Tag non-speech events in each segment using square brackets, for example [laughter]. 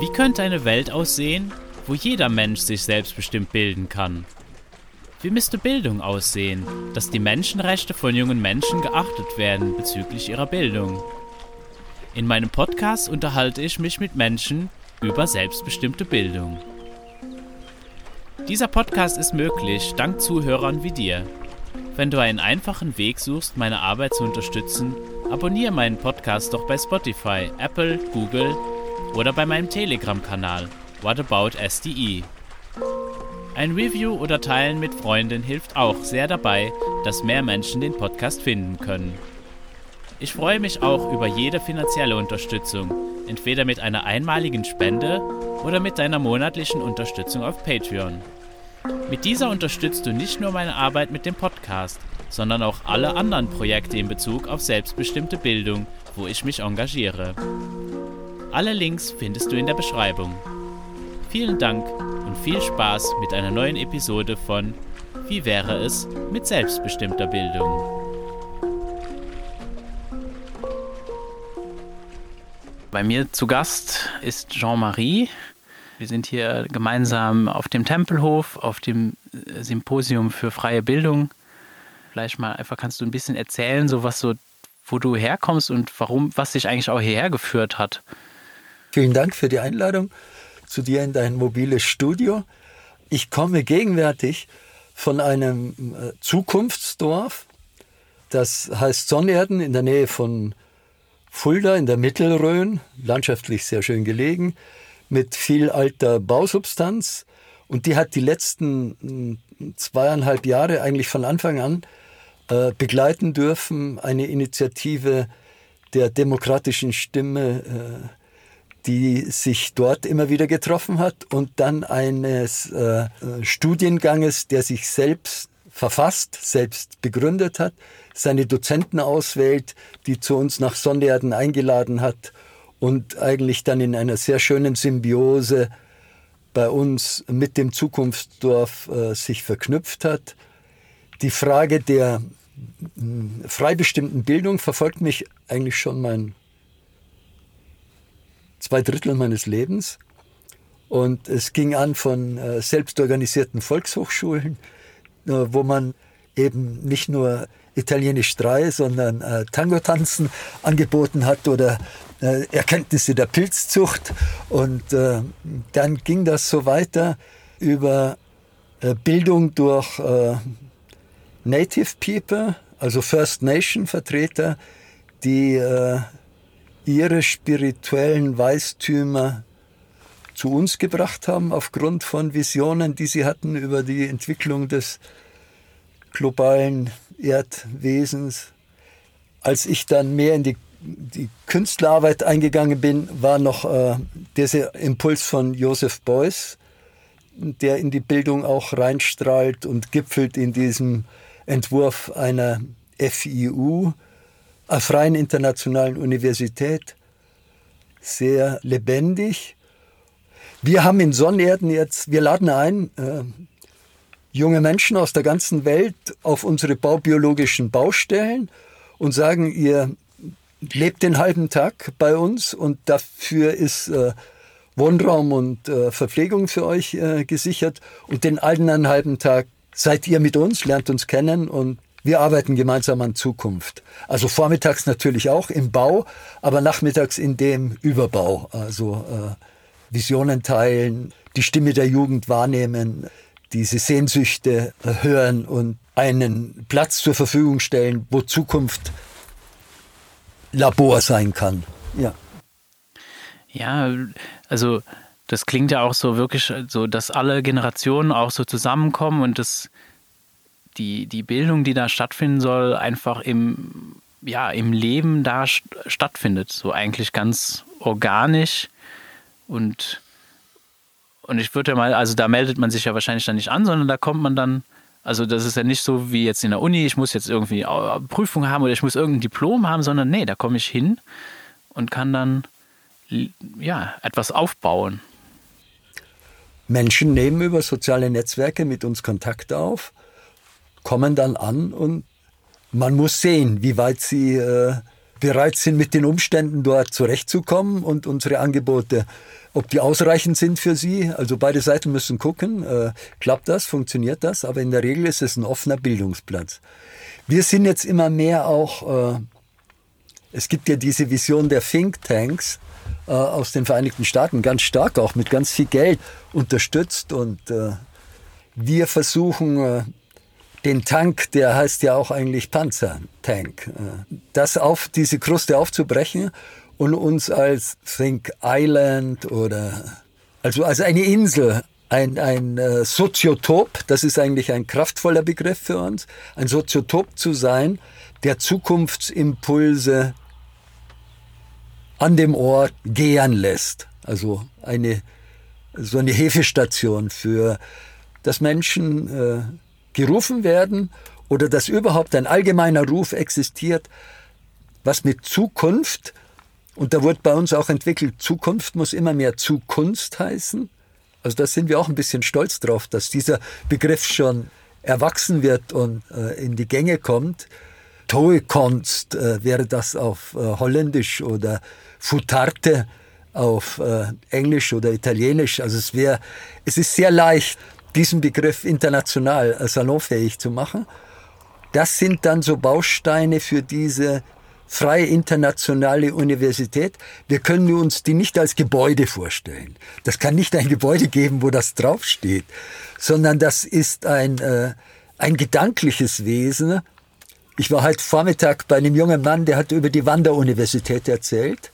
Wie könnte eine Welt aussehen, wo jeder Mensch sich selbstbestimmt bilden kann? Wie müsste Bildung aussehen, dass die Menschenrechte von jungen Menschen geachtet werden bezüglich ihrer Bildung? In meinem Podcast unterhalte ich mich mit Menschen über selbstbestimmte Bildung. Dieser Podcast ist möglich dank Zuhörern wie dir. Wenn du einen einfachen Weg suchst, meine Arbeit zu unterstützen, abonniere meinen Podcast doch bei Spotify, Apple, Google oder bei meinem Telegram-Kanal What About SDE. Ein Review oder Teilen mit Freunden hilft auch sehr dabei, dass mehr Menschen den Podcast finden können. Ich freue mich auch über jede finanzielle Unterstützung, entweder mit einer einmaligen Spende oder mit deiner monatlichen Unterstützung auf Patreon. Mit dieser unterstützt du nicht nur meine Arbeit mit dem Podcast, sondern auch alle anderen Projekte in Bezug auf selbstbestimmte Bildung, wo ich mich engagiere. Alle Links findest du in der Beschreibung. Vielen Dank und viel Spaß mit einer neuen Episode von Wie wäre es mit selbstbestimmter Bildung? Bei mir zu Gast ist Jean-Marie. Wir sind hier gemeinsam auf dem Tempelhof, auf dem Symposium für freie Bildung. Vielleicht mal einfach kannst du ein bisschen erzählen, so was so, wo du herkommst und warum, was dich eigentlich auch hierher geführt hat. Vielen Dank für die Einladung zu dir in dein mobiles Studio. Ich komme gegenwärtig von einem äh, Zukunftsdorf, das heißt Sonnerden in der Nähe von Fulda in der Mittelrhön, landschaftlich sehr schön gelegen, mit viel alter Bausubstanz. Und die hat die letzten hm, zweieinhalb Jahre eigentlich von Anfang an äh, begleiten dürfen, eine Initiative der demokratischen Stimme äh, die sich dort immer wieder getroffen hat und dann eines äh, Studienganges, der sich selbst verfasst, selbst begründet hat, seine Dozenten auswählt, die zu uns nach Sonderden eingeladen hat und eigentlich dann in einer sehr schönen Symbiose bei uns mit dem Zukunftsdorf äh, sich verknüpft hat. Die Frage der mh, freibestimmten Bildung verfolgt mich eigentlich schon mein zwei Drittel meines Lebens. Und es ging an von äh, selbstorganisierten Volkshochschulen, äh, wo man eben nicht nur Italienisch 3, sondern äh, Tango-Tanzen angeboten hat oder äh, Erkenntnisse der Pilzzucht. Und dann ging das so weiter über Bildung durch Native People, also First Nation Vertreter, die äh, ihre spirituellen Weistümer zu uns gebracht haben, aufgrund von Visionen, die sie hatten über die Entwicklung des globalen Erdwesens. Als ich dann mehr in die, die Künstlerarbeit eingegangen bin, war noch äh, dieser Impuls von Joseph Beuys, der in die Bildung auch reinstrahlt und gipfelt in diesem Entwurf einer FIU, einer freien internationalen Universität sehr lebendig. Wir haben in Sonnerden jetzt, wir laden ein, äh, junge Menschen aus der ganzen Welt auf unsere baubiologischen Baustellen und sagen, ihr lebt den halben Tag bei uns und dafür ist äh, Wohnraum und äh, Verpflegung für euch äh, gesichert und den einen halben Tag seid ihr mit uns, lernt uns kennen und wir arbeiten gemeinsam an Zukunft. Also vormittags natürlich auch im Bau, aber nachmittags in dem Überbau. Also äh, Visionen teilen, die Stimme der Jugend wahrnehmen, diese Sehnsüchte hören und einen Platz zur Verfügung stellen, wo Zukunft Labor sein kann. Ja. Ja, also das klingt ja auch so wirklich so, dass alle Generationen auch so zusammenkommen und das die, die Bildung, die da stattfinden soll, einfach im, ja, im Leben da stattfindet. So eigentlich ganz organisch. Und, und ich würde mal, also da meldet man sich ja wahrscheinlich dann nicht an, sondern da kommt man dann, also das ist ja nicht so wie jetzt in der Uni, ich muss jetzt irgendwie Prüfung haben oder ich muss irgendein Diplom haben, sondern nee, da komme ich hin und kann dann ja, etwas aufbauen. Menschen nehmen über soziale Netzwerke mit uns Kontakt auf kommen dann an und man muss sehen, wie weit sie äh, bereit sind, mit den Umständen dort zurechtzukommen und unsere Angebote, ob die ausreichend sind für sie. Also beide Seiten müssen gucken, äh, klappt das, funktioniert das, aber in der Regel ist es ein offener Bildungsplatz. Wir sind jetzt immer mehr auch, äh, es gibt ja diese Vision der Think Tanks äh, aus den Vereinigten Staaten, ganz stark auch mit ganz viel Geld unterstützt. Und äh, wir versuchen äh, den Tank, der heißt ja auch eigentlich Panzertank, äh, das auf diese Kruste aufzubrechen und uns als Think Island oder also als eine Insel, ein, ein äh, Soziotop, das ist eigentlich ein kraftvoller Begriff für uns, ein Soziotop zu sein, der Zukunftsimpulse an dem Ort gären lässt. Also eine, so eine Hefestation für, dass Menschen äh, gerufen werden oder dass überhaupt ein allgemeiner Ruf existiert, was mit Zukunft, und da wird bei uns auch entwickelt, Zukunft muss immer mehr Zukunft heißen. Also da sind wir auch ein bisschen stolz drauf, dass dieser Begriff schon erwachsen wird und äh, in die Gänge kommt. Toekonst äh, wäre das auf äh, Holländisch oder Futarte auf äh, Englisch oder Italienisch. Also es wäre, es ist sehr leicht, diesen Begriff international äh, salonfähig zu machen. Das sind dann so Bausteine für diese freie internationale Universität. Wir können uns die nicht als Gebäude vorstellen. Das kann nicht ein Gebäude geben, wo das draufsteht, sondern das ist ein, äh, ein gedankliches Wesen. Ich war heute Vormittag bei einem jungen Mann, der hat über die Wanderuniversität erzählt.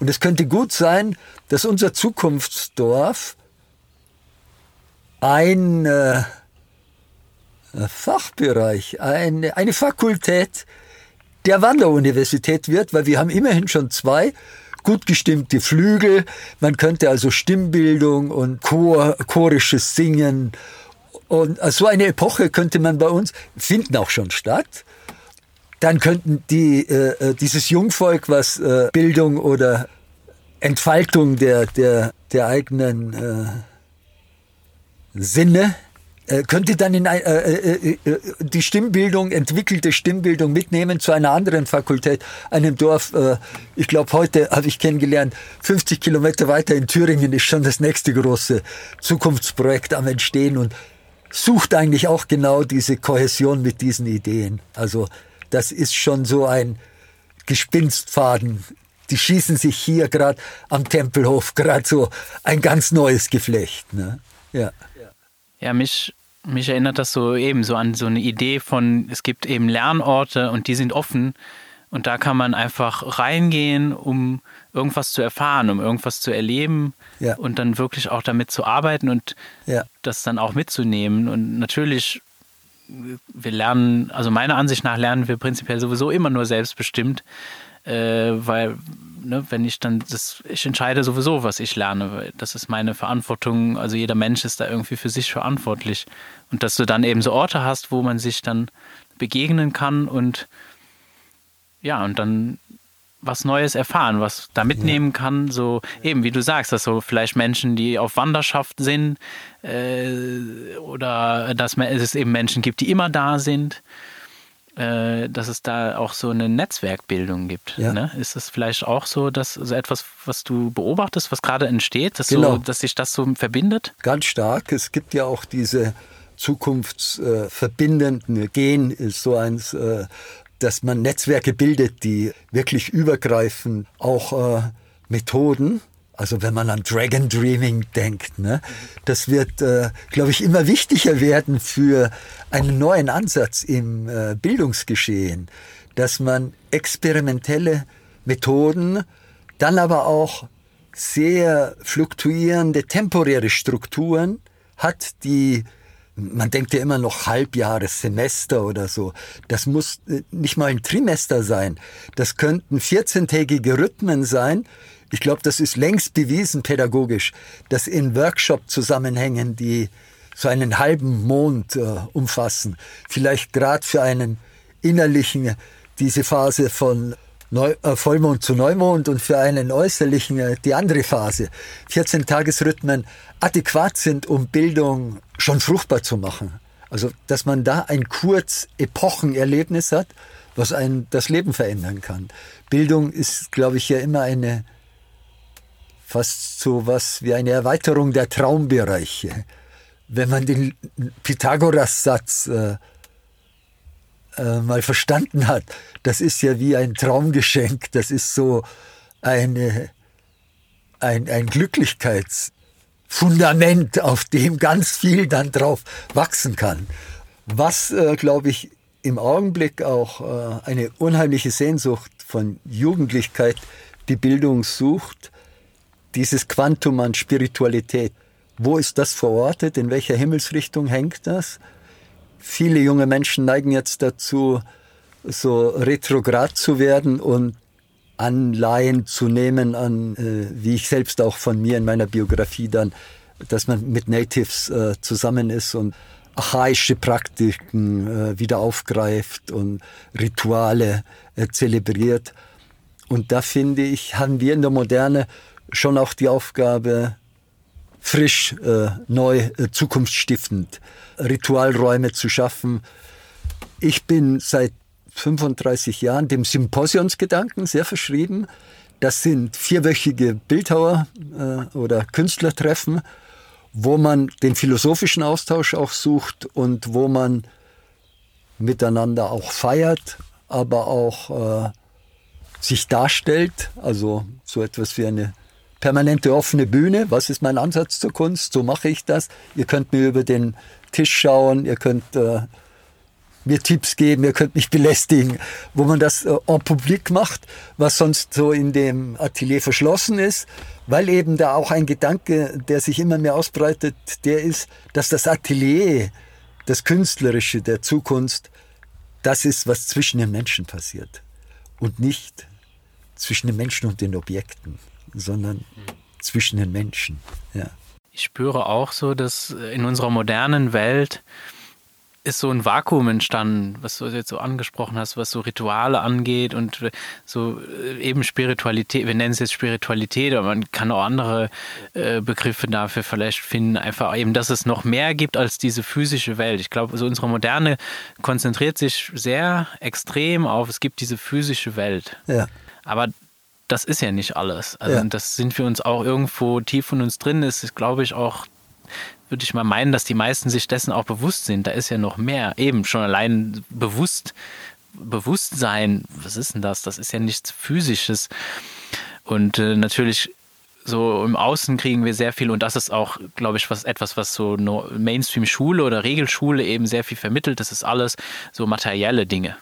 Und es könnte gut sein, dass unser Zukunftsdorf ein äh, Fachbereich, eine, eine Fakultät der Wanderuniversität wird, weil wir haben immerhin schon zwei gut gestimmte Flügel. Man könnte also Stimmbildung und Chor, chorisches Singen und so eine Epoche könnte man bei uns finden auch schon statt. Dann könnten die äh, äh dieses Jungvolk, was äh, Bildung oder Entfaltung der der der eigenen äh, Sinne äh, könnte dann in äh, äh, äh, die Stimmbildung, entwickelte Stimmbildung mitnehmen zu einer anderen Fakultät, einem Dorf, äh, ich glaube heute habe ich kennengelernt, 50 Kilometer weiter in Thüringen ist schon das nächste große Zukunftsprojekt am Entstehen und sucht eigentlich auch genau diese Kohäsion mit diesen Ideen. Also das ist schon so ein Gespinstfaden. Die schießen sich hier gerade am Tempelhof, gerade so ein ganz neues Geflecht. Ne? Ja. Ja, mich, mich erinnert das so eben so an so eine Idee von, es gibt eben Lernorte und die sind offen und da kann man einfach reingehen, um irgendwas zu erfahren, um irgendwas zu erleben ja. und dann wirklich auch damit zu arbeiten und ja. das dann auch mitzunehmen. Und natürlich, wir lernen, also meiner Ansicht nach lernen wir prinzipiell sowieso immer nur selbstbestimmt, äh, weil ne, wenn ich dann das, ich entscheide sowieso, was ich lerne, das ist meine Verantwortung. Also jeder Mensch ist da irgendwie für sich verantwortlich. Und dass du dann eben so Orte hast, wo man sich dann begegnen kann und ja, und dann was Neues erfahren, was da mitnehmen kann, so eben wie du sagst, dass so vielleicht Menschen, die auf Wanderschaft sind, äh, oder dass es eben Menschen gibt, die immer da sind äh, dass es da auch so eine Netzwerkbildung gibt. Ja. Ne? Ist es vielleicht auch so, dass so etwas, was du beobachtest, was gerade entsteht, dass, genau. so, dass sich das so verbindet? Ganz stark. Es gibt ja auch diese zukunftsverbindenden äh, Gen ist so eins, äh, dass man Netzwerke bildet, die wirklich übergreifen, auch äh, Methoden. Also wenn man an Dragon Dreaming denkt, ne, das wird, äh, glaube ich, immer wichtiger werden für einen neuen Ansatz im äh, Bildungsgeschehen, dass man experimentelle Methoden, dann aber auch sehr fluktuierende temporäre Strukturen hat, die man denkt ja immer noch Halbjahres, Semester oder so. Das muss äh, nicht mal ein Trimester sein. Das könnten 14-tägige Rhythmen sein, ich glaube, das ist längst bewiesen pädagogisch, dass in Workshop-Zusammenhängen, die so einen halben Mond äh, umfassen, vielleicht gerade für einen innerlichen, diese Phase von Neu, äh, Vollmond zu Neumond und für einen äußerlichen äh, die andere Phase, 14 Tagesrhythmen adäquat sind, um Bildung schon fruchtbar zu machen. Also, dass man da ein kurz Epochenerlebnis hat, was einen das Leben verändern kann. Bildung ist, glaube ich, ja immer eine fast so was wie eine Erweiterung der Traumbereiche. Wenn man den Pythagoras-Satz äh, äh, mal verstanden hat, das ist ja wie ein Traumgeschenk, das ist so eine, ein, ein Glücklichkeitsfundament, auf dem ganz viel dann drauf wachsen kann. Was, äh, glaube ich, im Augenblick auch äh, eine unheimliche Sehnsucht von Jugendlichkeit die Bildung sucht, dieses Quantum an Spiritualität. Wo ist das verortet? In welcher Himmelsrichtung hängt das? Viele junge Menschen neigen jetzt dazu, so retrograd zu werden und Anleihen zu nehmen an, äh, wie ich selbst auch von mir in meiner Biografie dann, dass man mit Natives äh, zusammen ist und archaische Praktiken äh, wieder aufgreift und Rituale äh, zelebriert. Und da finde ich, haben wir in der Moderne schon auch die Aufgabe, frisch, äh, neu, äh, zukunftsstiftend Ritualräume zu schaffen. Ich bin seit 35 Jahren dem Symposionsgedanken sehr verschrieben. Das sind vierwöchige Bildhauer- äh, oder Künstlertreffen, wo man den philosophischen Austausch auch sucht und wo man miteinander auch feiert, aber auch äh, sich darstellt, also so etwas wie eine permanente offene Bühne. Was ist mein Ansatz zur Kunst? So mache ich das. Ihr könnt mir über den Tisch schauen, ihr könnt äh, mir Tipps geben, ihr könnt mich belästigen, wo man das äh, en public macht, was sonst so in dem Atelier verschlossen ist, weil eben da auch ein Gedanke, der sich immer mehr ausbreitet, der ist, dass das Atelier, das Künstlerische der Zukunft, das ist, was zwischen den Menschen passiert und nicht zwischen den Menschen und den Objekten sondern zwischen den Menschen. Ja. Ich spüre auch so, dass in unserer modernen Welt ist so ein Vakuum entstanden, was du jetzt so angesprochen hast, was so Rituale angeht und so äh, eben Spiritualität, wir nennen es jetzt Spiritualität, aber man kann auch andere äh, Begriffe dafür vielleicht finden, einfach eben, dass es noch mehr gibt als diese physische Welt. Ich glaube, so unsere Moderne konzentriert sich sehr extrem auf, es gibt diese physische Welt. Ja. Aber das ist ja nicht alles. Also ja. das sind wir uns auch irgendwo tief von uns drin. ist, glaube ich, auch, würde ich mal meinen, dass die meisten sich dessen auch bewusst sind. Da ist ja noch mehr. Eben schon allein bewusst, Bewusstsein, was ist denn das? Das ist ja nichts Physisches. Und äh, natürlich so im Außen kriegen wir sehr viel und das ist auch, glaube ich, was etwas, was so Mainstream-Schule oder Regelschule eben sehr viel vermittelt. Das ist alles so materielle Dinge.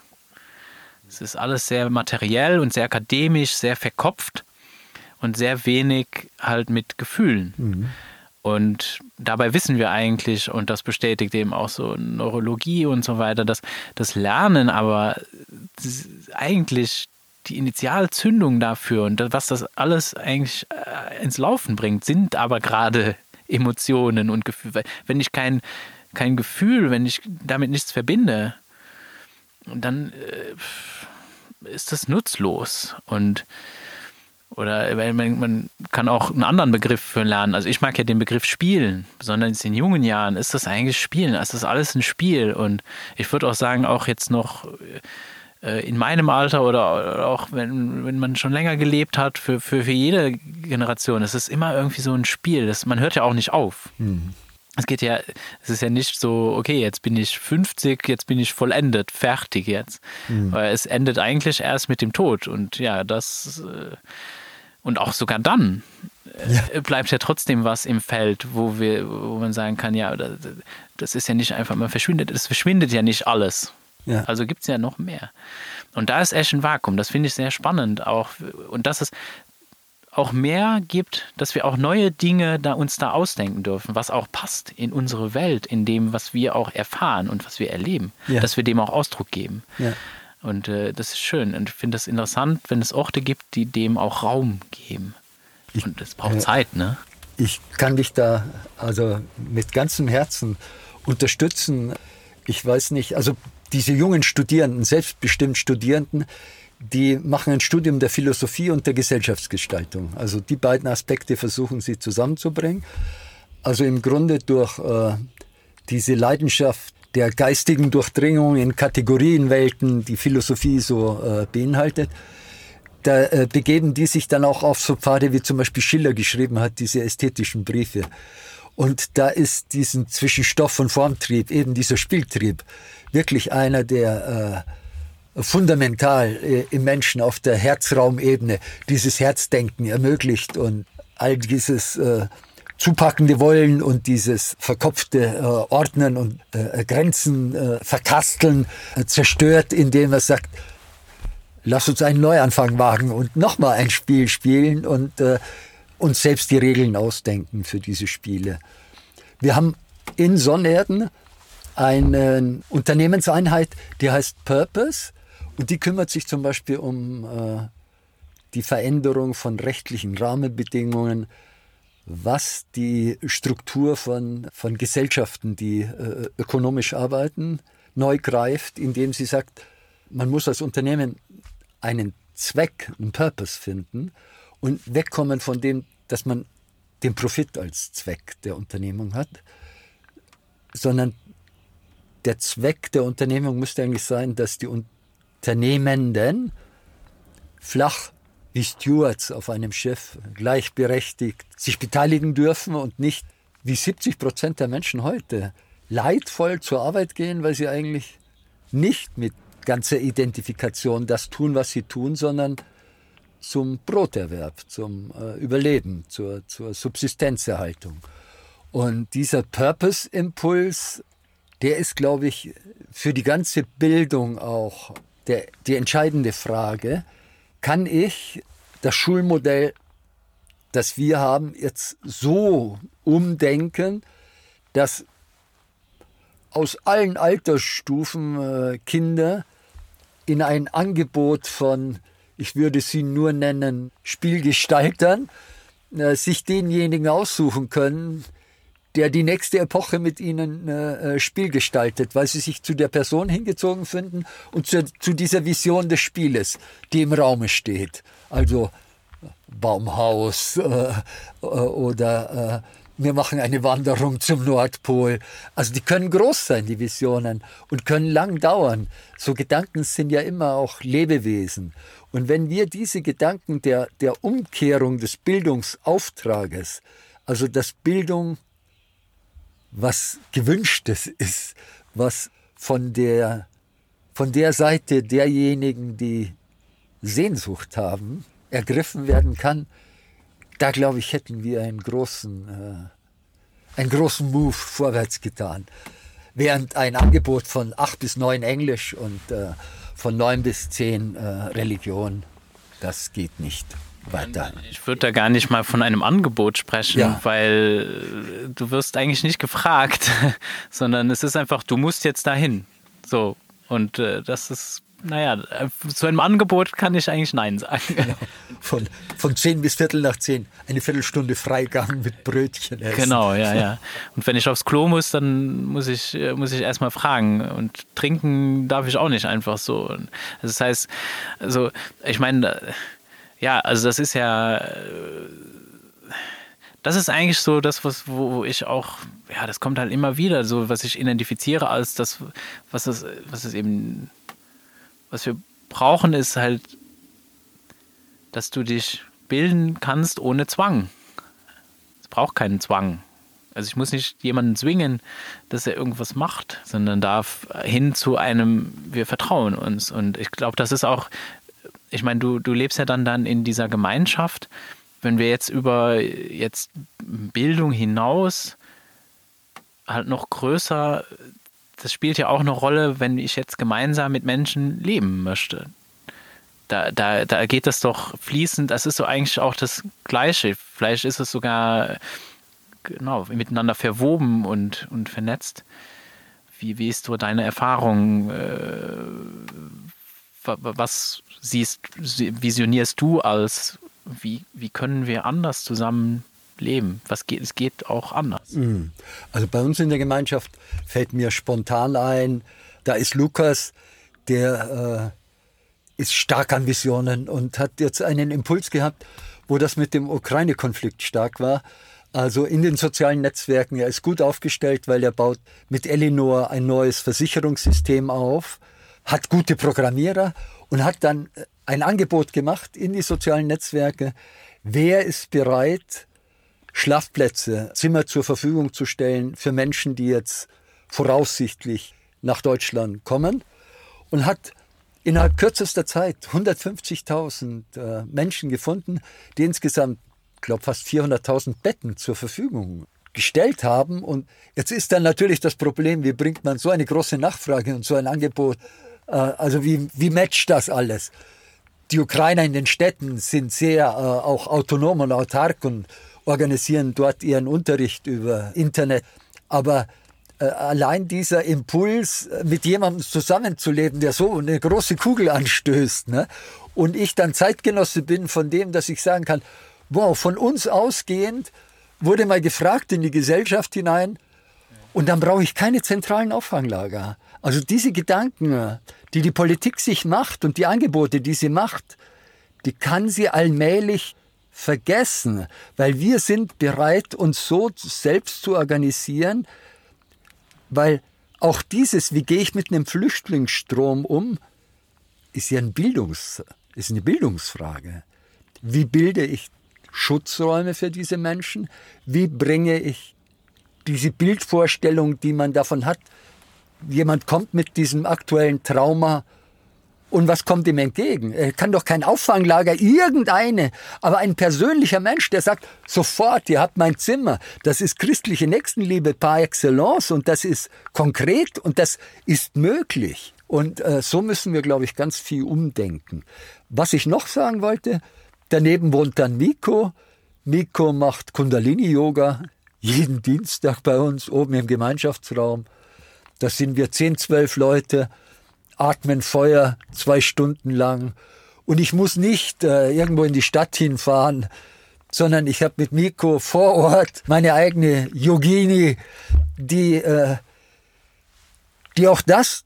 Es ist alles sehr materiell und sehr akademisch, sehr verkopft und sehr wenig halt mit Gefühlen. Mhm. Und dabei wissen wir eigentlich, und das bestätigt eben auch so Neurologie und so weiter, dass das Lernen aber eigentlich die Initialzündung dafür und was das alles eigentlich äh, ins Laufen bringt, sind aber gerade [laughs] Emotionen und Gefühle. Wenn ich kein, kein Gefühl, wenn ich damit nichts verbinde, dann äh, ist das nutzlos. Und oder man, man, kann auch einen anderen Begriff für lernen. Also ich mag ja den Begriff Spielen, besonders in jungen Jahren ist das eigentlich Spielen. Es ist alles ein Spiel. Und ich würde auch sagen, auch jetzt noch äh, in meinem Alter oder auch wenn, wenn man schon länger gelebt hat, für, für, für jede Generation, es ist immer irgendwie so ein Spiel. Das, man hört ja auch nicht auf. Mhm es geht ja, es ist ja nicht so, okay, jetzt bin ich 50, jetzt bin ich vollendet, fertig jetzt. Mhm. Weil es endet eigentlich erst mit dem Tod. Und ja, das äh, und auch sogar dann äh, ja. bleibt ja trotzdem was im Feld, wo wir, wo man sagen kann, ja, das ist ja nicht einfach, man verschwindet, es verschwindet ja nicht alles. Ja. Also gibt es ja noch mehr. Und da ist echt ein Vakuum. Das finde ich sehr spannend auch. Und das ist, auch mehr gibt, dass wir auch neue Dinge da uns da ausdenken dürfen, was auch passt in unsere Welt, in dem, was wir auch erfahren und was wir erleben, ja. dass wir dem auch Ausdruck geben. Ja. Und äh, das ist schön. Und ich finde es interessant, wenn es Orte gibt, die dem auch Raum geben. Ich, und es braucht äh, Zeit, ne? Ich kann dich da also mit ganzem Herzen unterstützen. Ich weiß nicht, also diese jungen Studierenden, selbstbestimmt Studierenden, die machen ein Studium der Philosophie und der Gesellschaftsgestaltung. Also die beiden Aspekte versuchen sie zusammenzubringen. Also im Grunde durch äh, diese Leidenschaft der geistigen Durchdringung in Kategorienwelten, die Philosophie so äh, beinhaltet, da äh, begeben die sich dann auch auf so Pfade, wie zum Beispiel Schiller geschrieben hat, diese ästhetischen Briefe. Und da ist diesen zwischen Stoff- und Formtrieb, eben dieser Spieltrieb, wirklich einer, der äh, fundamental äh, im Menschen auf der Herzraumebene dieses Herzdenken ermöglicht und all dieses äh, zupackende Wollen und dieses verkopfte äh, Ordnen und äh, Grenzen äh, verkasteln äh, zerstört, indem er sagt, lass uns einen Neuanfang wagen und nochmal ein Spiel spielen und äh, uns selbst die Regeln ausdenken für diese Spiele. Wir haben in Sonnerden eine Unternehmenseinheit, die heißt Purpose und die kümmert sich zum Beispiel um äh, die Veränderung von rechtlichen Rahmenbedingungen, was die Struktur von, von Gesellschaften, die äh, ökonomisch arbeiten, neu greift, indem sie sagt, man muss als Unternehmen einen Zweck, einen Purpose finden und wegkommen von dem, dass man den Profit als Zweck der Unternehmung hat, sondern der Zweck der Unternehmung müsste eigentlich sein, dass die Unternehmenden flach wie Stewards auf einem Schiff gleichberechtigt sich beteiligen dürfen und nicht wie 70 Prozent der Menschen heute leidvoll zur Arbeit gehen, weil sie eigentlich nicht mit ganzer Identifikation das tun, was sie tun, sondern zum Broterwerb, zum äh, Überleben, zur, zur Subsistenzerhaltung. Und dieser Purpose-Impuls, der ist, glaube ich, für die ganze Bildung auch der, die entscheidende Frage kann ich das Schulmodell, das wir haben, jetzt so umdenken, dass aus allen Altersstufen äh, Kinder in ein Angebot von, ich würde sie nur nennen, Spielgestaltern, äh, sich denjenigen aussuchen können, der die nächste Epoche mit ihnen äh, äh, Spiel gestaltet, weil sie sich zu der Person hingezogen finden und zu, zu dieser Vision des Spieles, die im Raume steht. Also Baumhaus äh, äh, oder äh, wir machen eine Wanderung zum Nordpol. Also die können groß sein, die Visionen, und können lang dauern. So Gedanken sind ja immer auch Lebewesen. Und wenn wir diese Gedanken der, der Umkehrung des Bildungsauftrages, also dass Bildung was gewünschtes ist, was von der, von der Seite derjenigen, die Sehnsucht haben, ergriffen werden kann, da glaube ich, hätten wir einen großen, äh, einen großen Move vorwärts getan. Während ein Angebot von acht bis neun Englisch und äh, von neun bis zehn äh, Religion, das geht nicht weiter. Ich würde da gar nicht mal von einem Angebot sprechen, ja. weil du wirst eigentlich nicht gefragt, [laughs] sondern es ist einfach, du musst jetzt dahin. So. Und äh, das ist, naja, zu einem Angebot kann ich eigentlich Nein sagen. Genau. Von, von 10 bis Viertel nach 10, eine Viertelstunde Freigang mit Brötchen essen. Genau, ja, ja. [laughs] Und wenn ich aufs Klo muss, dann muss ich, äh, muss ich erstmal fragen. Und trinken darf ich auch nicht einfach so. Das heißt, also, ich meine, ja, also das ist ja, äh, das ist eigentlich so das, was, wo ich auch, ja, das kommt halt immer wieder, so was ich identifiziere als das, was es, was es eben, was wir brauchen, ist halt, dass du dich bilden kannst ohne Zwang. Es braucht keinen Zwang. Also ich muss nicht jemanden zwingen, dass er irgendwas macht, sondern darf hin zu einem, wir vertrauen uns. Und ich glaube, das ist auch ich meine, du, du lebst ja dann, dann in dieser Gemeinschaft. Wenn wir jetzt über jetzt Bildung hinaus halt noch größer, das spielt ja auch eine Rolle, wenn ich jetzt gemeinsam mit Menschen leben möchte. Da, da, da geht das doch fließend, das ist so eigentlich auch das Gleiche. Vielleicht ist es sogar genau, miteinander verwoben und, und vernetzt. Wie, wie ist so deine Erfahrung? Äh, was siehst, visionierst du als, wie, wie können wir anders zusammen leben? Was geht, es geht auch anders. Mhm. Also bei uns in der Gemeinschaft fällt mir spontan ein, da ist Lukas, der äh, ist stark an Visionen und hat jetzt einen Impuls gehabt, wo das mit dem Ukraine-Konflikt stark war. Also in den sozialen Netzwerken, er ist gut aufgestellt, weil er baut mit Elinor ein neues Versicherungssystem auf, hat gute Programmierer und hat dann äh, ein Angebot gemacht in die sozialen Netzwerke. Wer ist bereit, Schlafplätze, Zimmer zur Verfügung zu stellen für Menschen, die jetzt voraussichtlich nach Deutschland kommen? Und hat innerhalb kürzester Zeit 150.000 äh, Menschen gefunden, die insgesamt, glaube fast 400.000 Betten zur Verfügung gestellt haben. Und jetzt ist dann natürlich das Problem, wie bringt man so eine große Nachfrage und so ein Angebot, also wie, wie matcht das alles? Die Ukrainer in den Städten sind sehr äh, auch autonom und autark und organisieren dort ihren Unterricht über Internet. Aber äh, allein dieser Impuls, äh, mit jemandem zusammenzuleben, der so eine große Kugel anstößt, ne? und ich dann Zeitgenosse bin von dem, dass ich sagen kann, wow, von uns ausgehend wurde mal gefragt in die Gesellschaft hinein, und dann brauche ich keine zentralen Auffanglager. Also diese Gedanken, die die Politik sich macht und die Angebote, die sie macht, die kann sie allmählich vergessen, weil wir sind bereit, uns so selbst zu organisieren, weil auch dieses, wie gehe ich mit einem Flüchtlingsstrom um, ist ja ein Bildungs, ist eine Bildungsfrage. Wie bilde ich Schutzräume für diese Menschen? Wie bringe ich diese Bildvorstellung, die man davon hat, jemand kommt mit diesem aktuellen Trauma und was kommt ihm entgegen? Er kann doch kein Auffanglager, irgendeine, aber ein persönlicher Mensch, der sagt, sofort, ihr habt mein Zimmer. Das ist christliche Nächstenliebe par excellence und das ist konkret und das ist möglich. Und äh, so müssen wir, glaube ich, ganz viel umdenken. Was ich noch sagen wollte, daneben wohnt dann Miko. Miko macht Kundalini-Yoga jeden Dienstag bei uns oben im Gemeinschaftsraum. Da sind wir zehn, zwölf Leute atmen Feuer zwei Stunden lang. Und ich muss nicht äh, irgendwo in die Stadt hinfahren, sondern ich habe mit Miko vor Ort meine eigene Yogini, die, äh, die auch das,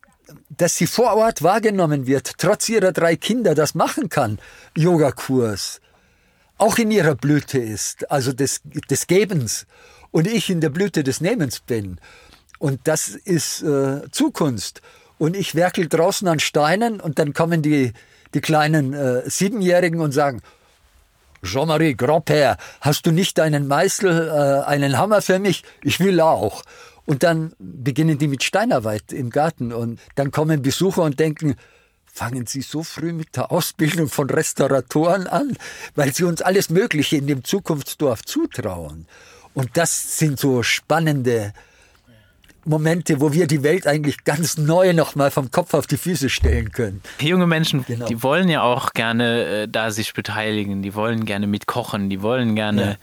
dass sie vor Ort wahrgenommen wird, trotz ihrer drei Kinder das machen kann, Yogakurs, auch in ihrer Blüte ist, also des, des Gebens und ich in der Blüte des Nehmens bin. Und das ist äh, Zukunft und ich werkel draußen an Steinen und dann kommen die, die kleinen äh, Siebenjährigen und sagen, Jean-Marie Grosper, hast du nicht einen Meißel, äh, einen Hammer für mich? Ich will auch. Und dann beginnen die mit Steinarbeit im Garten und dann kommen Besucher und denken, fangen Sie so früh mit der Ausbildung von Restauratoren an, weil Sie uns alles Mögliche in dem Zukunftsdorf zutrauen. Und das sind so spannende Momente, wo wir die Welt eigentlich ganz neu nochmal vom Kopf auf die Füße stellen können. Junge Menschen, genau. die wollen ja auch gerne äh, da sich beteiligen, die wollen gerne mitkochen, die wollen gerne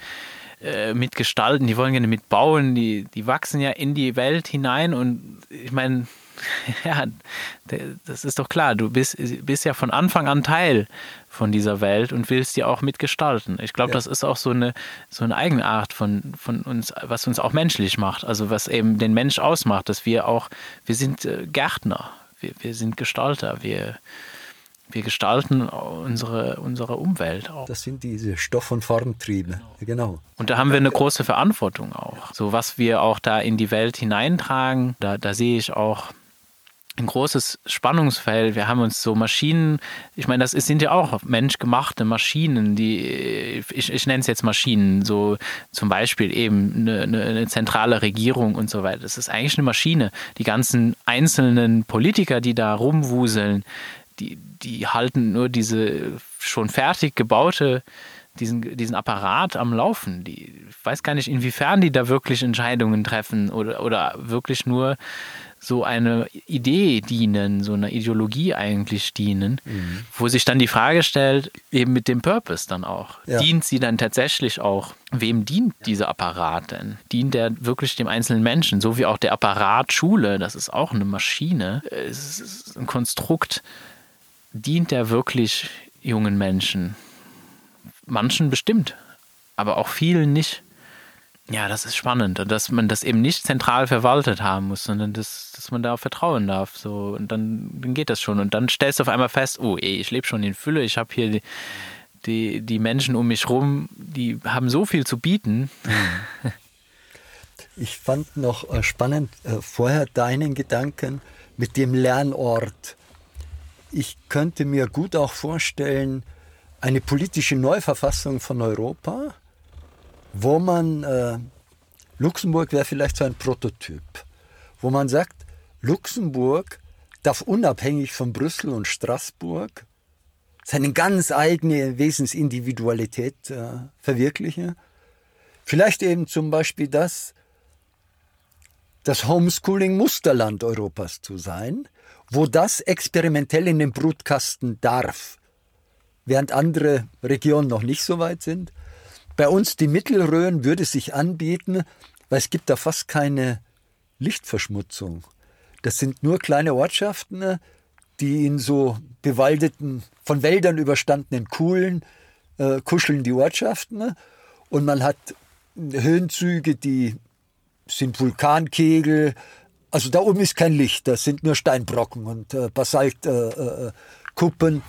ja. äh, mitgestalten, die wollen gerne mitbauen, die, die wachsen ja in die Welt hinein und ich meine, [laughs] ja, das ist doch klar, du bist, bist ja von Anfang an Teil von dieser Welt und willst die auch mitgestalten. Ich glaube, ja. das ist auch so eine, so eine Eigenart von, von uns, was uns auch menschlich macht. Also was eben den Mensch ausmacht, dass wir auch, wir sind äh, Gärtner, wir, wir sind Gestalter, wir, wir gestalten unsere, unsere Umwelt auch. Das sind diese Stoff- und Formtriebe, genau. genau. Und da haben wir eine große Verantwortung auch. So was wir auch da in die Welt hineintragen, da, da sehe ich auch ein großes Spannungsfeld. Wir haben uns so Maschinen, ich meine, das sind ja auch menschgemachte Maschinen, die, ich, ich nenne es jetzt Maschinen, so zum Beispiel eben eine, eine, eine, zentrale Regierung und so weiter. Das ist eigentlich eine Maschine. Die ganzen einzelnen Politiker, die da rumwuseln, die, die halten nur diese schon fertig gebaute diesen, diesen Apparat am Laufen. Die, ich weiß gar nicht, inwiefern die da wirklich Entscheidungen treffen oder, oder wirklich nur so eine Idee dienen, so eine Ideologie eigentlich dienen, mhm. wo sich dann die Frage stellt, eben mit dem Purpose dann auch. Ja. Dient sie dann tatsächlich auch? Wem dient dieser Apparat denn? Dient der wirklich dem einzelnen Menschen? So wie auch der Apparat Schule, das ist auch eine Maschine, es ist ein Konstrukt. Dient der wirklich jungen Menschen? Manchen bestimmt, aber auch vielen nicht. Ja, das ist spannend. Dass man das eben nicht zentral verwaltet haben muss, sondern dass, dass man darauf vertrauen darf. So, und dann, dann geht das schon. Und dann stellst du auf einmal fest, oh, ich lebe schon in Fülle, ich habe hier die, die, die Menschen um mich rum, die haben so viel zu bieten. [laughs] Ich fand noch äh, spannend äh, vorher deinen Gedanken mit dem Lernort. Ich könnte mir gut auch vorstellen, eine politische Neuverfassung von Europa, wo man, äh, Luxemburg wäre vielleicht so ein Prototyp, wo man sagt, Luxemburg darf unabhängig von Brüssel und Straßburg seine ganz eigene Wesensindividualität äh, verwirklichen. Vielleicht eben zum Beispiel das, das Homeschooling-Musterland Europas zu sein, wo das experimentell in den Brutkasten darf, während andere Regionen noch nicht so weit sind. Bei uns die Mittelrhön würde sich anbieten, weil es gibt da fast keine Lichtverschmutzung. Das sind nur kleine Ortschaften, die in so bewaldeten, von Wäldern überstandenen Kuhlen äh, kuscheln die Ortschaften. Und man hat Höhenzüge, die sind Vulkankegel. Also da oben ist kein Licht, das sind nur Steinbrocken und äh, Basaltkuppen. Äh,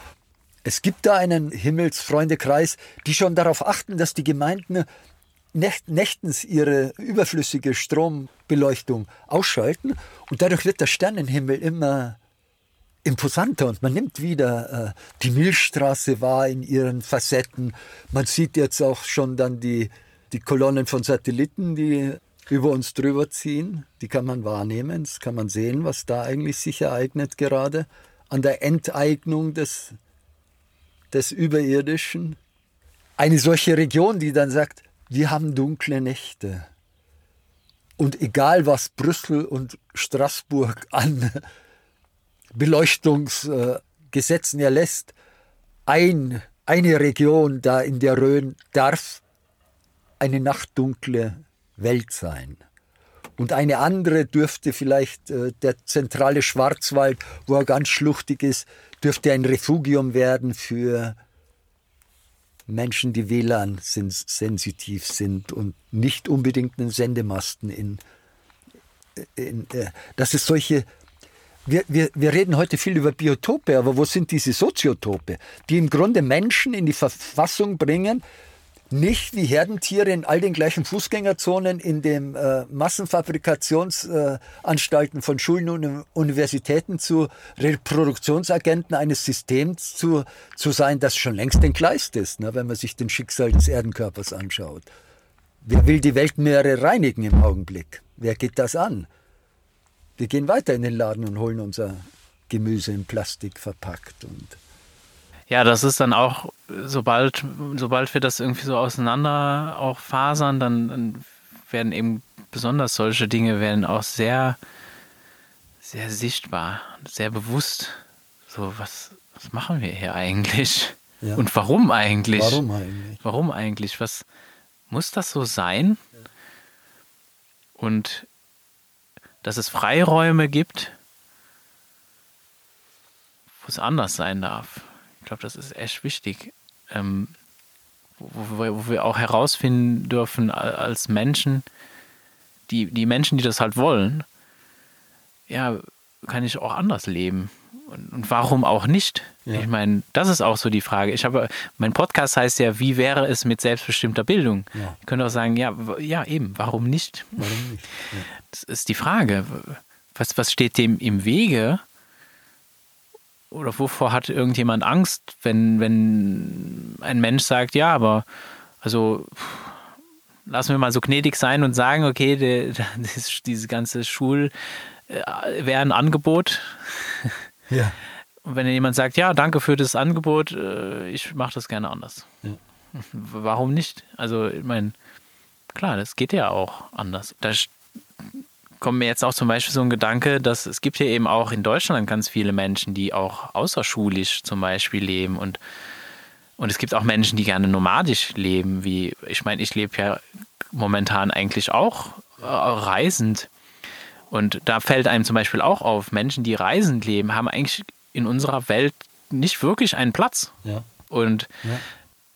es gibt da einen Himmelsfreundekreis, die schon darauf achten, dass die Gemeinden nächtens ihre überflüssige Strombeleuchtung ausschalten und dadurch wird der Sternenhimmel immer imposanter und man nimmt wieder äh, die Milchstraße wahr in ihren Facetten. Man sieht jetzt auch schon dann die, die Kolonnen von Satelliten, die über uns drüber ziehen. Die kann man wahrnehmen, das kann man sehen, was da eigentlich sich ereignet gerade an der Enteignung des, des Überirdischen. Eine solche Region, die dann sagt, wir haben dunkle Nächte. Und egal, was Brüssel und Straßburg an [laughs] Beleuchtungsgesetzen erlässt, ein, eine Region da in der Rhön darf eine nachtdunkle Welt sein. Und eine andere dürfte vielleicht äh, der zentrale Schwarzwald, wo er ganz schluchtig ist, dürfte ein Refugium werden für Menschen, die WLAN sensitiv sind und nicht unbedingt einen Sendemasten in, in äh, dass es solche wir, wir, wir reden heute viel über Biotope, aber wo sind diese Soziotope, die im Grunde Menschen in die Verfassung bringen, nicht wie Herdentiere in all den gleichen Fußgängerzonen in den äh, Massenfabrikationsanstalten äh, von Schulen und Universitäten zu Reproduktionsagenten eines Systems zu, zu sein, das schon längst entgleist ist, ne, wenn man sich den Schicksal des Erdenkörpers anschaut. Wer will die Weltmeere reinigen im Augenblick? Wer geht das an? Wir gehen weiter in den Laden und holen unser Gemüse in Plastik verpackt und ja, das ist dann auch, sobald, sobald wir das irgendwie so auseinander auch fasern, dann, dann werden eben besonders solche Dinge werden auch sehr, sehr sichtbar, sehr bewusst. So, was, was machen wir hier eigentlich? Ja. Und warum eigentlich? Warum eigentlich? Warum eigentlich? Was muss das so sein? Und dass es Freiräume gibt, wo es anders sein darf glaube, das ist echt wichtig. Ähm, wo, wo, wir auch herausfinden dürfen als Menschen, die, die Menschen, die das halt wollen, ja, kann ich auch anders leben. Und, und warum auch nicht? Ja. Ich meine, das ist auch so die Frage. Ich habe, mein Podcast heißt ja, wie wäre es mit selbstbestimmter Bildung? Ja. Ich könnte auch sagen, ja, ja, eben, warum nicht? Warum nicht? Ja. Das ist die Frage. Was, was steht dem im Wege? Oder wovor hat irgendjemand Angst, wenn, wenn ein Mensch sagt, ja, aber also lassen wir mal so gnädig sein und sagen, okay, die, [laughs] das, diese ganze Schul äh, wäre ein Angebot. [laughs] Ja. Und wenn jemand sagt, ja, danke für das Angebot, äh, ich mache das gerne anders. Ja. Warum nicht? Also, ich meine, klar, das geht ja auch anders. Da kommt mir jetzt auch zum Beispiel so ein Gedanke, dass es gibt ja eben auch in Deutschland ganz viele Menschen, die auch außerschulisch zum Beispiel leben und und es gibt auch Menschen, die gerne nomadisch leben, wie ich meine, ich lebe ja momentan eigentlich auch äh, reisend. Und da fällt einem zum Beispiel auch auf, Menschen, die reisend leben, haben eigentlich in unserer Welt nicht wirklich einen Platz. Ja. Und ja.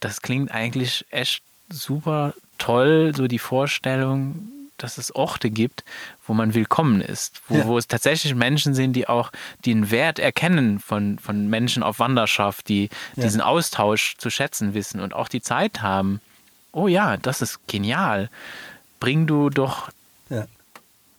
das klingt eigentlich echt super toll, so die Vorstellung, dass es Orte gibt, wo man willkommen ist, wo, Ja. wo es tatsächlich Menschen sind, die auch den Wert erkennen von, von Menschen auf Wanderschaft, die Ja. diesen Austausch zu schätzen wissen und auch die Zeit haben. Oh ja, das ist genial. Bring du doch Ja.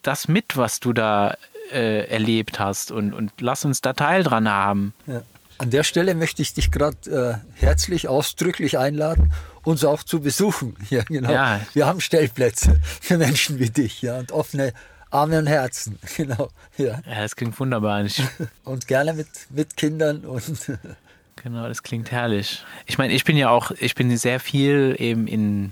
das mit, was du da äh, erlebt hast und, und lass uns da Teil dran haben. Ja. An der Stelle möchte ich dich gerade äh, herzlich ausdrücklich einladen, uns auch zu besuchen. [laughs] Ja, genau. Ja. Wir haben Stellplätze für Menschen wie dich, ja, und offene Arme und Herzen. [laughs] Genau. Ja. Ja, das klingt wunderbar. [laughs] Und gerne mit, mit Kindern und genau, das klingt herrlich. Ich meine, ich bin ja auch, ich bin sehr viel eben in,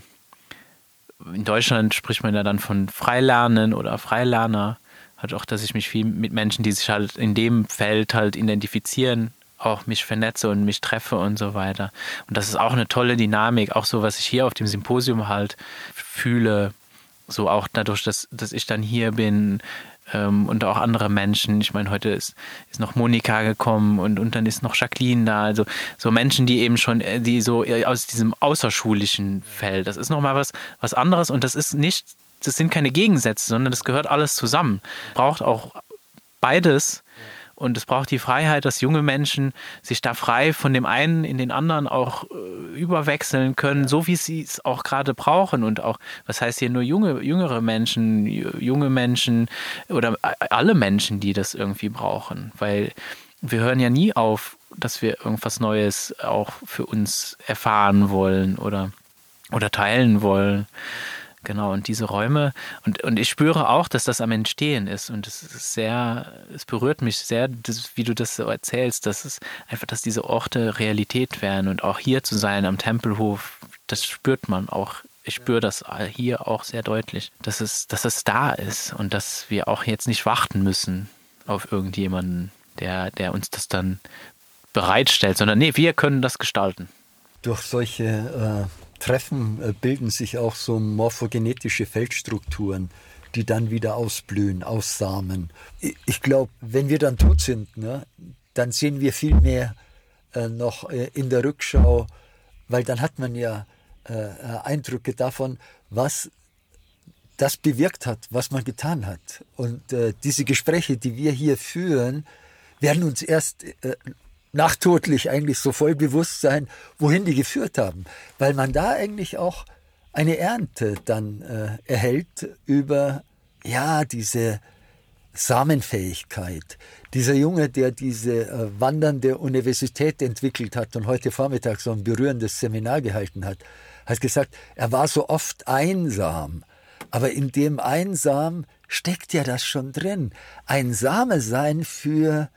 in Deutschland spricht man ja dann von Freilernen oder Freilerner. Halt auch, dass ich mich viel mit Menschen, die sich halt in dem Feld halt identifizieren, auch mich vernetze und mich treffe und so weiter. Und das ist auch eine tolle Dynamik, auch so, was ich hier auf dem Symposium halt fühle. So auch dadurch, dass, dass ich dann hier bin ähm, und auch andere Menschen. Ich meine, heute ist, ist noch Monika gekommen und, und dann ist noch Jacqueline da. Also so Menschen, die eben schon, äh, die so äh, aus diesem außerschulischen Feld. Das ist nochmal was, was anderes und das ist nicht, das sind keine Gegensätze, sondern das gehört alles zusammen. Braucht auch beides. Und es braucht die Freiheit, dass junge Menschen sich da frei von dem einen in den anderen auch äh, überwechseln können, so wie sie es auch gerade brauchen. Und auch, was heißt hier nur junge, jüngere Menschen, ju- junge Menschen oder a- alle Menschen, die das irgendwie brauchen. Weil wir hören ja nie auf, dass wir irgendwas Neues auch für uns erfahren wollen oder, oder teilen wollen. Genau, und diese Räume, und, und ich spüre auch, dass das am Entstehen ist. Und es ist sehr, es berührt mich sehr, das, wie du das so erzählst, dass es einfach, dass diese Orte Realität werden und auch hier zu sein am Tempelhof, das spürt man auch. Ich spüre das hier auch sehr deutlich, dass es, dass es da ist und dass wir auch jetzt nicht warten müssen auf irgendjemanden, der, der uns das dann bereitstellt, sondern nee, wir können das gestalten. durch solche äh, Treffen äh, bilden sich auch so morphogenetische Feldstrukturen, die dann wieder ausblühen, aussamen. Ich, glaube, wenn wir dann tot sind, ne, dann sehen wir viel mehr äh, noch äh, in der Rückschau, weil dann hat man ja äh, äh, Eindrücke davon, was das bewirkt hat, was man getan hat. Und äh, diese Gespräche, die wir hier führen, werden uns erst nachtodlich eigentlich so voll bewusst sein, wohin die geführt haben. Weil man da eigentlich auch eine Ernte dann äh, erhält über ja diese Samenfähigkeit. Dieser Junge, der diese äh, wandernde Universität entwickelt hat und heute Vormittag so ein berührendes Seminar gehalten hat, hat gesagt, er war so oft einsam. Aber in dem Einsam steckt ja das schon drin. Einsame sein für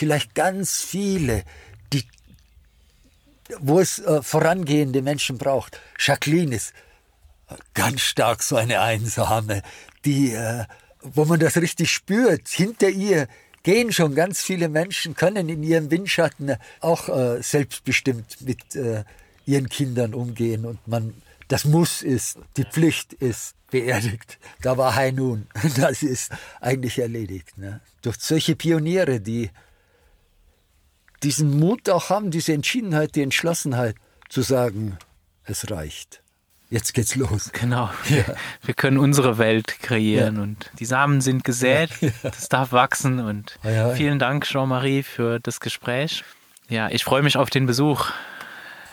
vielleicht ganz viele, die, wo es äh, vorangehende Menschen braucht. Jacqueline ist ganz stark so eine Einsame, die, äh, wo man das richtig spürt. Hinter ihr gehen schon ganz viele Menschen, können in ihrem Windschatten auch äh, selbstbestimmt mit äh, ihren Kindern umgehen und man, das Muss ist, die Pflicht ist beerdigt. Da war Hainun, [laughs] das ist eigentlich erledigt. Ne? Durch solche Pioniere, die diesen Mut auch haben, diese Entschiedenheit, die Entschlossenheit zu sagen, es reicht. Jetzt geht's los. Genau. [laughs] Wir, wir können unsere Welt kreieren Ja. und die Samen sind gesät. Das darf wachsen und Ja, ja. vielen Dank, Jean-Marie, für das Gespräch. Ja, ich freue mich auf den Besuch.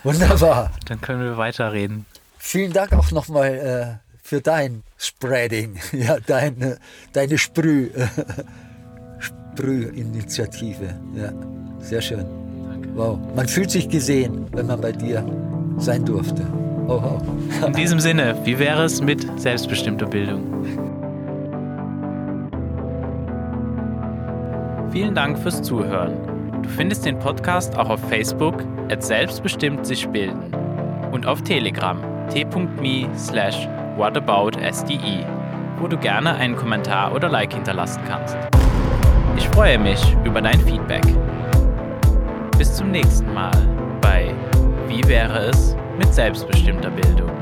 Wunderbar. Dann können wir weiterreden. Vielen Dank auch nochmal äh, für dein Spreading, [laughs] ja, deine, deine Sprüh, äh, [laughs] Sprühinitiative. Ja, sehr schön. Wow. Man fühlt sich gesehen, wenn man bei dir sein durfte. Oh, oh. In diesem Sinne, wie wäre es mit selbstbestimmter Bildung? Vielen Dank fürs Zuhören. Du findest den Podcast auch auf Facebook at selbstbestimmt sich bilden und auf Telegram t.me slash whataboutsde, wo du gerne einen Kommentar oder Like hinterlassen kannst. Ich freue mich über dein Feedback. Bis zum nächsten Mal bei Wie wäre es mit selbstbestimmter Bildung?